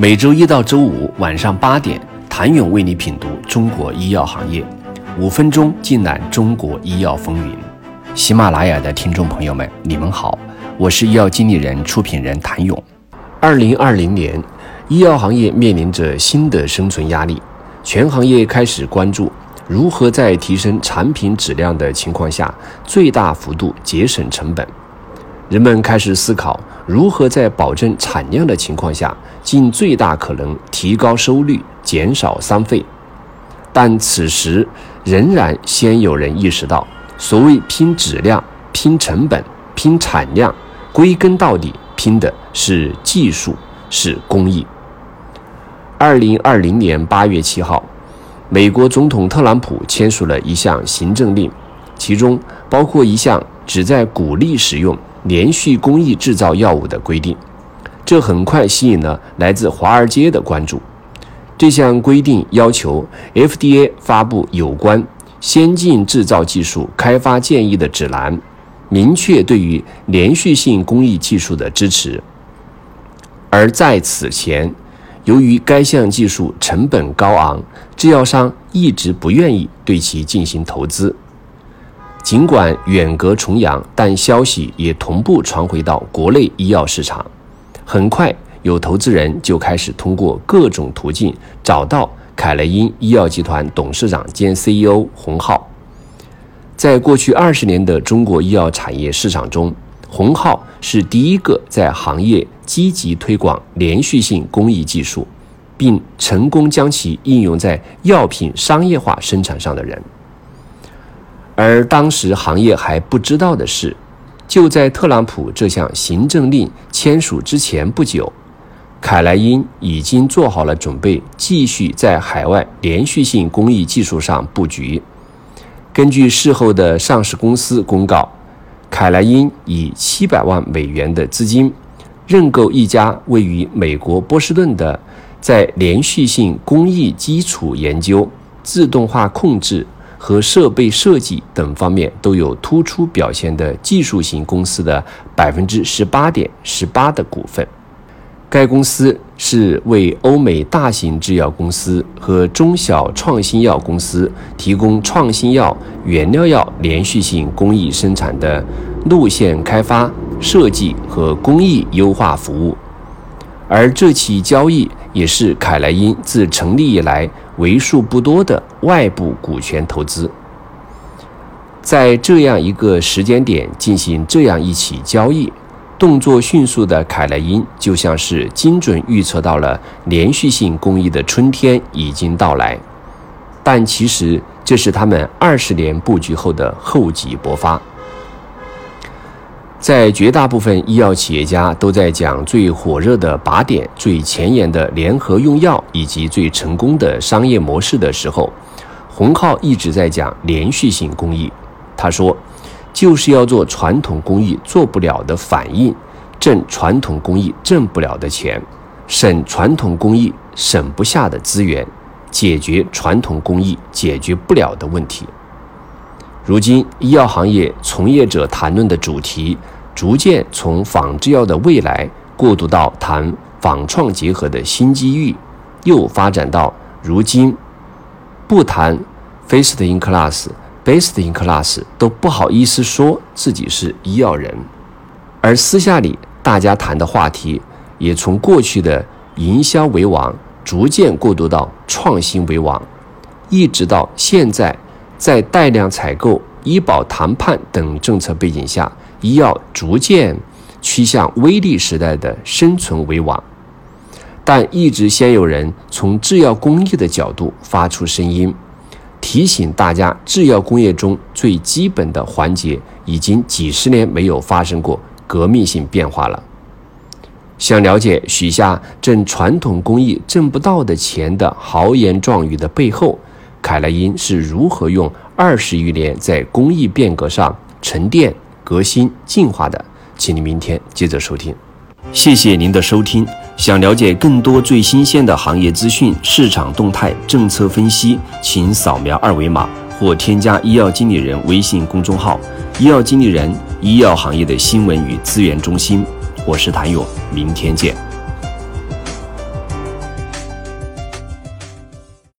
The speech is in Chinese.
每周一到周五晚上八点，谭勇为你品读中国医药行业，五分钟尽览中国医药风云。喜马拉雅的听众朋友们，你们好，我是医药经理人、出品人谭勇。二零二零年，医药行业面临着新的生存压力，全行业开始关注如何在提升产品质量的情况下，最大幅度节省成本。人们开始思考如何在保证产量的情况下，尽最大可能提高收率、减少伤费。但此时仍然先有人意识到，所谓拼质量、拼成本、拼产量，归根到底拼的是技术，是工艺。二零二零年八月七号，美国总统特朗普签署了一项行政令，其中包括一项旨在鼓励使用。连续工艺制造药物的规定，这很快吸引了来自华尔街的关注。这项规定要求 FDA 发布有关先进制造技术开发建议的指南，明确对于连续性工艺技术的支持。而在此前，由于该项技术成本高昂，制药商一直不愿意对其进行投资。尽管远隔重洋，但消息也同步传回到国内医药市场。很快，有投资人就开始通过各种途径找到凯莱因医药集团董事长兼 CEO 洪浩。在过去二十年的中国医药产业市场中，洪浩是第一个在行业积极推广连续性工艺技术，并成功将其应用在药品商业化生产上的人。而当时行业还不知道的是，就在特朗普这项行政令签署之前不久，凯莱因已经做好了准备，继续在海外连续性工艺技术上布局。根据事后的上市公司公告，凯莱因以七百万美元的资金认购一家位于美国波士顿的，在连续性工艺基础研究、自动化控制。和设备设计等方面都有突出表现的技术型公司的百分之十八点十八的股份。该公司是为欧美大型制药公司和中小创新药公司提供创新药原料药连续性工艺生产的路线开发、设计和工艺优化服务。而这起交易也是凯莱因自成立以来为数不多的外部股权投资。在这样一个时间点进行这样一起交易，动作迅速的凯莱因就像是精准预测到了连续性工艺的春天已经到来。但其实这是他们二十年布局后的厚积薄发。在绝大部分医药企业家都在讲最火热的靶点、最前沿的联合用药以及最成功的商业模式的时候，洪浩一直在讲连续性工艺。他说，就是要做传统工艺做不了的反应，挣传统工艺挣不了的钱，省传统工艺省不下的资源，解决传统工艺解决不了的问题。如今，医药行业从业者谈论的主题，逐渐从仿制药的未来过渡到谈仿创结合的新机遇，又发展到如今不谈 first in class、best in class 都不好意思说自己是医药人，而私下里大家谈的话题，也从过去的营销为王，逐渐过渡到创新为王，一直到现在。在带量采购、医保谈判等政策背景下，医药逐渐趋向微利时代的生存为王。但一直先有人从制药工艺的角度发出声音，提醒大家，制药工业中最基本的环节已经几十年没有发生过革命性变化了。想了解许下挣传统工艺挣不到的钱的豪言壮语的背后？凯莱因是如何用二十余年在工艺变革上沉淀、革新、进化的？请您明天接着收听。谢谢您的收听。想了解更多最新鲜的行业资讯、市场动态、政策分析，请扫描二维码或添加医药经理人微信公众号“医药经理人”——医药行业的新闻与资源中心。我是谭勇，明天见。